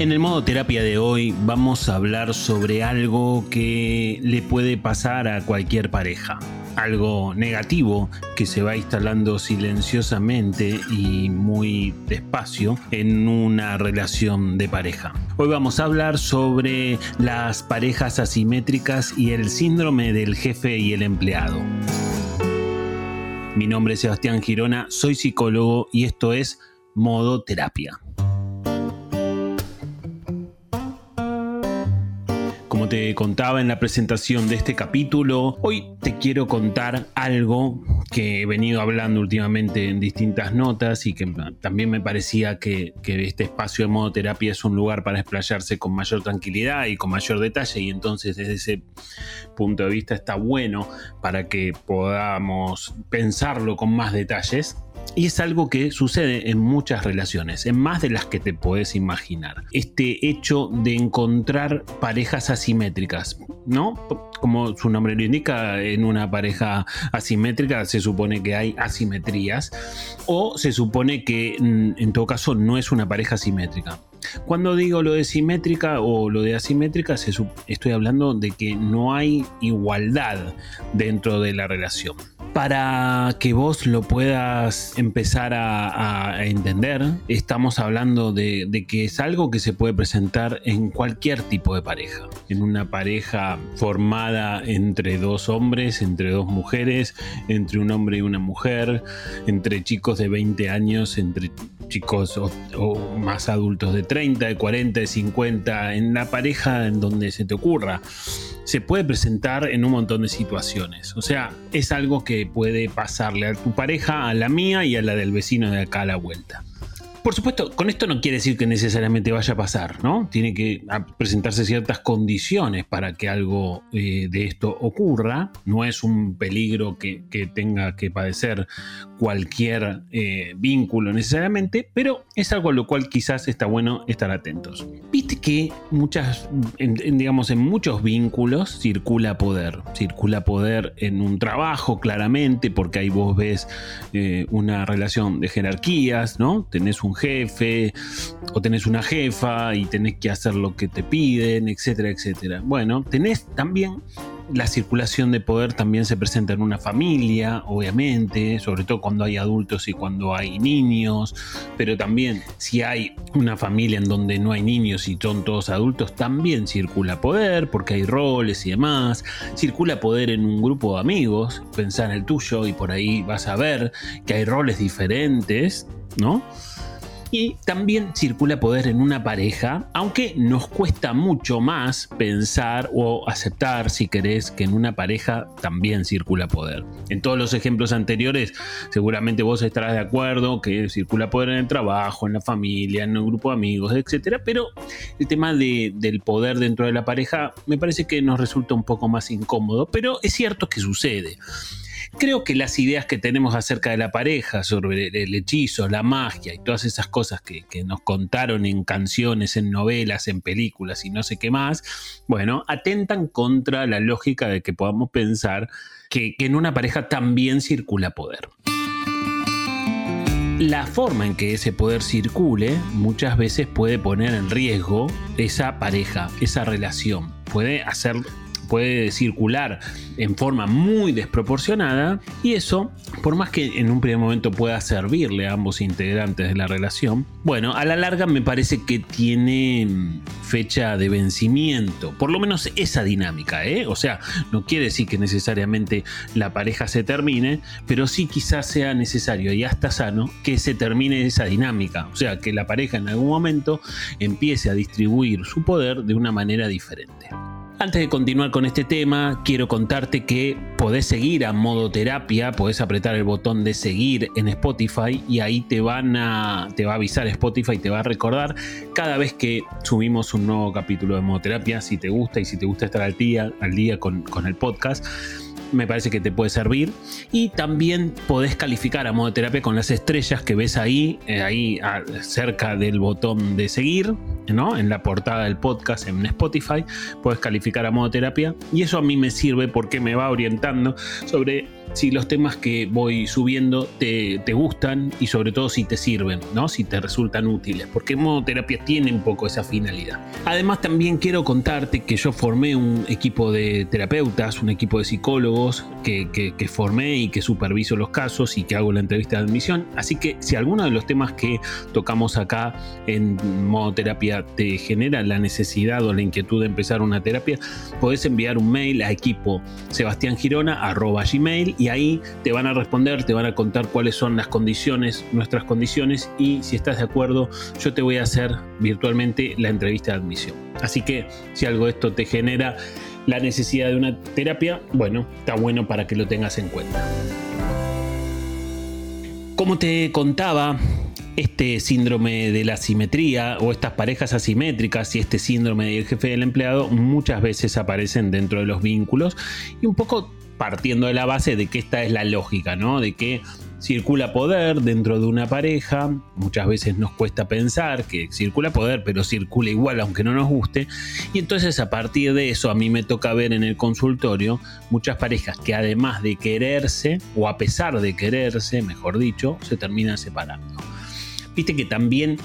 En el modo terapia de hoy vamos a hablar sobre algo que le puede pasar a cualquier pareja. Algo negativo que se va instalando silenciosamente y muy despacio en una relación de pareja. Hoy vamos a hablar sobre las parejas asimétricas y el síndrome del jefe y el empleado. Mi nombre es Sebastián Girona, soy psicólogo y esto es Modo Terapia. Como te contaba en la presentación de este capítulo, hoy te quiero contar algo que he venido hablando últimamente en distintas notas y que también me parecía que, este espacio de modo terapia es un lugar para explayarse con mayor tranquilidad y con mayor detalle y entonces desde ese punto de vista está bueno para que podamos pensarlo con más detalles y es algo que sucede en muchas relaciones, en más de las que te puedes imaginar. Este hecho de encontrar parejas asimétricas, ¿no? Como su nombre lo indica, en una pareja asimétrica se supone que hay asimetrías o se supone que mm, en todo caso no es una pareja asimétrica. Cuando digo lo de simétrica o lo de asimétrica, estoy hablando de que no hay igualdad dentro de la relación para que vos lo puedas empezar a, entender, estamos hablando de, que es algo que se puede presentar en cualquier tipo de pareja. En una pareja formada entre dos hombres, entre dos mujeres, entre un hombre y una mujer, entre chicos de 20 años, entre chicos o, más adultos de 30, de 40, de 50, en la pareja en donde se te ocurra se puede presentar en un montón de situaciones. O sea, es algo que puede pasarle a tu pareja, a la mía y a la del vecino de acá a la vuelta. Por supuesto, con esto no quiere decir que necesariamente vaya a pasar, ¿no? Tiene que presentarse ciertas condiciones para que algo eh, de esto ocurra. No es un peligro que, tenga que padecer cualquier eh, vínculo necesariamente, pero es algo a lo cual quizás está bueno estar atentos. Viste que muchas, digamos, en muchos vínculos circula poder. Circula poder en un trabajo, claramente, porque ahí vos ves eh, una relación de jerarquías, ¿no? Tenés un jefe o tenés una jefa y tenés que hacer lo que te piden, etcétera, etcétera. Bueno, tenés también la circulación de poder también se presenta en una familia, obviamente, sobre todo cuando hay adultos y cuando hay niños, pero también si hay una familia en donde no hay niños y son todos adultos, también circula poder, porque hay roles y demás, circula poder en un grupo de amigos, pensá en el tuyo y por ahí vas a ver que hay roles diferentes, ¿no? Y también circula poder en una pareja, aunque nos cuesta mucho más pensar o aceptar, si querés, que en una pareja también circula poder. En todos los ejemplos anteriores, seguramente vos estarás de acuerdo que circula poder en el trabajo, en la familia, en un grupo de amigos, etc. Pero el tema del poder dentro de la pareja me parece que nos resulta un poco más incómodo, pero es cierto que sucede. Creo que las ideas que tenemos acerca de la pareja, sobre el hechizo, la magia y todas esas cosas que, nos contaron en canciones, en novelas, en películas y no sé qué más, bueno, atentan contra la lógica de que podamos pensar que, que en una pareja también circula poder la forma en que ese poder circule muchas veces puede poner en riesgo esa pareja, esa relación. Puede hacer puede circular en forma muy desproporcionada y eso, por más que en un primer momento pueda servirle a ambos integrantes de la relación, bueno, a la larga me parece que tiene fecha de vencimiento, por lo menos esa dinámica, ¿eh? O sea, no quiere decir que necesariamente la pareja se termine, pero sí quizás sea necesario y hasta sano que se termine esa dinámica, o sea, que la pareja en algún momento empiece a distribuir su poder de una manera diferente. Antes de continuar con este tema, quiero contarte que podés seguir a modo terapia, podés apretar el botón de seguir en Spotify y ahí te van a te va a avisar Spotify, te va a recordar cada vez que subimos un nuevo capítulo de modo terapia, si te gusta y si te gusta estar al día, al día con, con el podcast me parece que te puede servir. Y también podés calificar a modo terapia con las estrellas que ves ahí, eh, ahí cerca del botón de seguir ¿no? En la portada del podcast en Spotify, puedes calificar a modo terapia y eso a mí me sirve porque me va orientando sobre si los temas que voy subiendo te, gustan y sobre todo si te sirven, ¿no? si te resultan útiles, porque modo terapia tiene un poco esa finalidad. Además también quiero contarte que yo formé un equipo de terapeutas, un equipo de psicólogos que, formé y que superviso los casos y que hago la entrevista de admisión, así que si alguno de los temas que tocamos acá en modo terapia te genera la necesidad o la inquietud de empezar una terapia, podés enviar un mail a equipo gmail y ahí te van a responder, te van a contar cuáles son las condiciones, nuestras condiciones y si estás de acuerdo, yo te voy a hacer virtualmente la entrevista de admisión. Así que si algo de esto te genera la necesidad de una terapia, bueno, está bueno para que lo tengas en cuenta. Como te contaba, este síndrome de la simetría o estas parejas asimétricas y este síndrome del jefe del empleado muchas veces aparecen dentro de los vínculos y un poco partiendo de la base de que esta es la lógica, ¿no? De que circula poder dentro de una pareja, muchas veces nos cuesta pensar que circula poder, pero circula igual aunque no nos guste, y entonces a partir de eso a mí me toca ver en el consultorio muchas parejas que además de quererse, o a pesar de quererse, mejor dicho, se terminan separando. Viste que también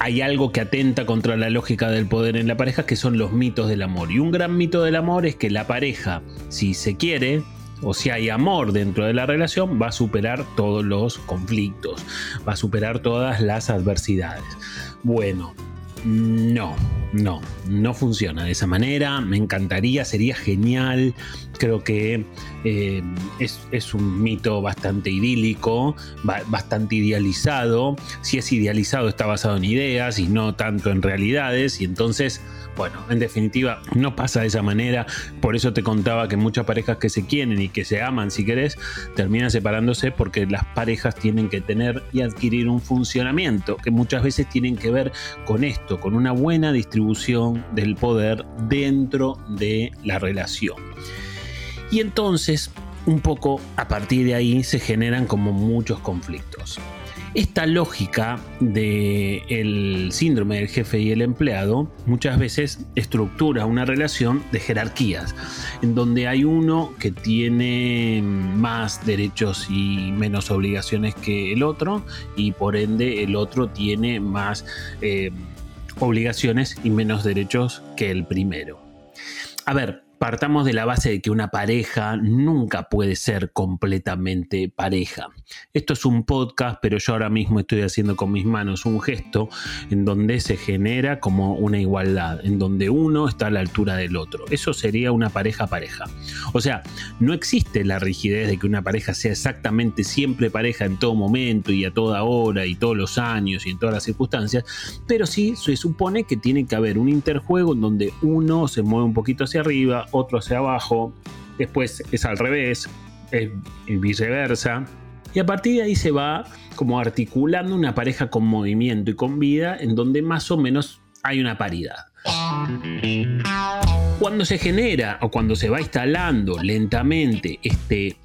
hay algo que atenta contra la lógica del poder en la pareja, que son los mitos del amor. Y un gran mito del amor es que la pareja, si se quiere, o si hay amor dentro de la relación, va a superar todos los conflictos, va a superar todas las adversidades. Bueno, no, no, no funciona de esa manera. Me encantaría, sería genial. Creo que eh, es, un mito bastante idílico, bastante idealizado. Si es idealizado está basado en ideas y no tanto en realidades. Y entonces bueno, en definitiva, no pasa de esa manera. Por eso te contaba que muchas parejas que se quieren y que se aman, si querés, terminan separándose porque las parejas tienen que tener y adquirir un funcionamiento que muchas veces tienen que ver con esto, con una buena distribución del poder dentro de la relación. Y entonces, un poco a partir de ahí se generan como muchos conflictos. Esta lógica del síndrome del jefe y el empleado muchas veces estructura una relación de jerarquías, en donde hay uno que tiene más derechos y menos obligaciones que el otro, y por ende el otro tiene más eh, obligaciones y menos derechos que el primero. A ver, partamos de la base de que una pareja nunca puede ser completamente pareja. Esto es un podcast, pero yo ahora mismo estoy haciendo con mis manos un gesto en donde se genera como una igualdad, en donde uno está a la altura del otro. Eso sería una pareja pareja. O sea, no existe la rigidez de que una pareja sea exactamente siempre pareja en todo momento y a toda hora y todos los años y en todas las circunstancias, pero sí se supone que tiene que haber un interjuego en donde uno se mueve un poquito hacia arriba, otro hacia abajo, después es al revés, es viceversa. Y a partir de ahí se va como articulando una pareja con movimiento y con vida en donde más o menos hay una paridad. Cuando se genera o cuando se va instalando lentamente este,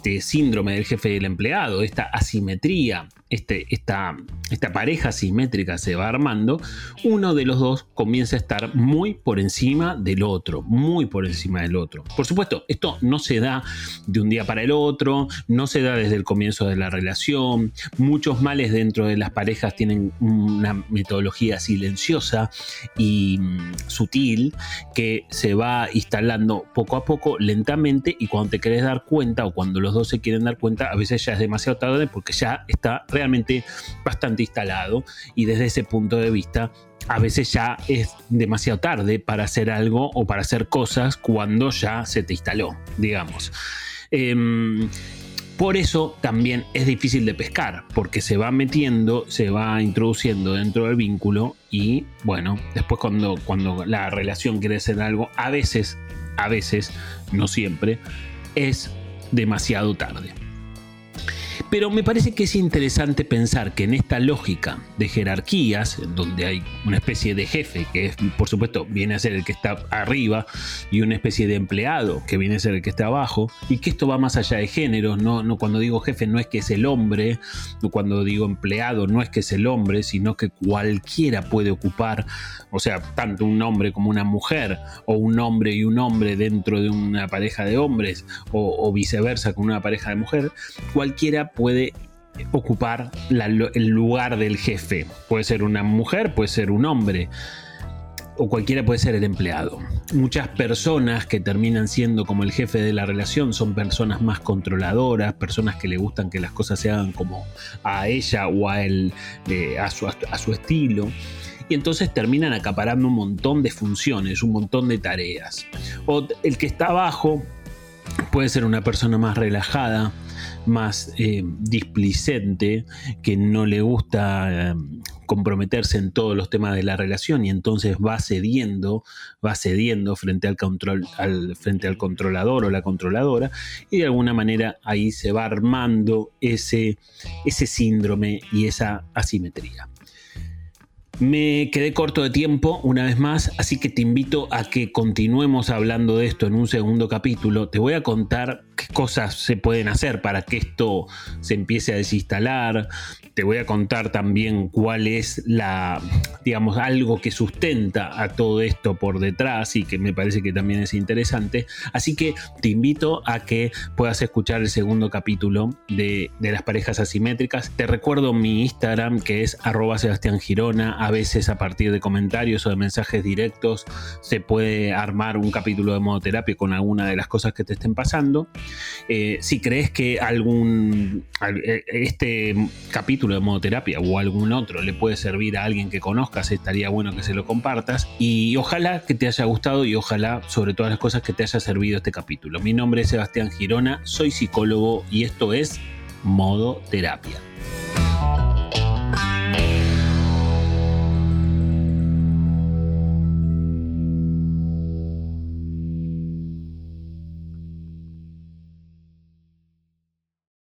este síndrome del jefe del empleado, esta asimetría este, esta, esta pareja simétrica se va armando, uno de los dos comienza a estar muy por encima del otro, muy por encima del otro. Por supuesto, esto no se da de un día para el otro, no se da desde el comienzo de la relación, muchos males dentro de las parejas tienen una metodología silenciosa y mm, sutil que se va instalando poco a poco, lentamente, y cuando te querés dar cuenta o cuando dos se quieren dar cuenta, a veces ya es demasiado tarde porque ya está realmente bastante instalado y desde ese punto de vista a veces ya es demasiado tarde para hacer algo o para hacer cosas cuando ya se te instaló, digamos. Em, por eso también es difícil de pescar, porque se va metiendo, se va introduciendo dentro del vínculo y bueno, después cuando, cuando la relación quiere ser algo, a veces, a veces, no siempre, es demasiado tarde. Pero me parece que es interesante pensar que en esta lógica de jerarquías, donde hay una especie de jefe, que es, por supuesto viene a ser el que está arriba, y una especie de empleado, que viene a ser el que está abajo, y que esto va más allá de género, no, no cuando digo jefe no es que es el hombre, cuando digo empleado no es que es el hombre, sino que cualquiera puede ocupar, o sea, tanto un hombre como una mujer, o un hombre y un hombre dentro de una pareja de hombres, o, o viceversa con una pareja de mujer, cualquiera puede ocupar el lugar del jefe. Puede ser una mujer, puede ser un hombre o cualquiera puede ser el empleado. Muchas personas que terminan siendo como el jefe de la relación son personas más controladoras, personas que le gustan que las cosas se hagan como a ella o a él, eh, a, su, a su estilo. Y entonces terminan acaparando un montón de funciones, un montón de tareas. O el que está abajo puede ser una persona más relajada, más eh, displicente, que no le gusta eh, comprometerse en todos los temas de la relación y entonces va cediendo, va cediendo frente al, control, al, frente al controlador o la controladora y de alguna manera ahí se va armando ese, ese síndrome y esa asimetría. Me quedé corto de tiempo una vez más, así que te invito a que continuemos hablando de esto en un segundo capítulo. Te voy a contar cosas se pueden hacer para que esto se empiece a desinstalar. Te voy a contar también cuál es la, digamos, algo que sustenta a todo esto por detrás y que me parece que también es interesante. Así que te invito a que puedas escuchar el segundo capítulo de, las parejas asimétricas. Te recuerdo mi Instagram que es arroba Sebastián Girona a veces a partir de comentarios o de mensajes directos se puede armar un capítulo de modoterapia con alguna de las cosas que te estén pasando. Eh, si crees que algún eh, este capítulo de modoterapia o algún otro le puede servir a alguien que conozcas, estaría bueno que se lo compartas. Y ojalá que te haya gustado y ojalá sobre todas las cosas que te haya servido este capítulo. Mi nombre es Sebastián Girona, soy psicólogo y esto es Modo Terapia.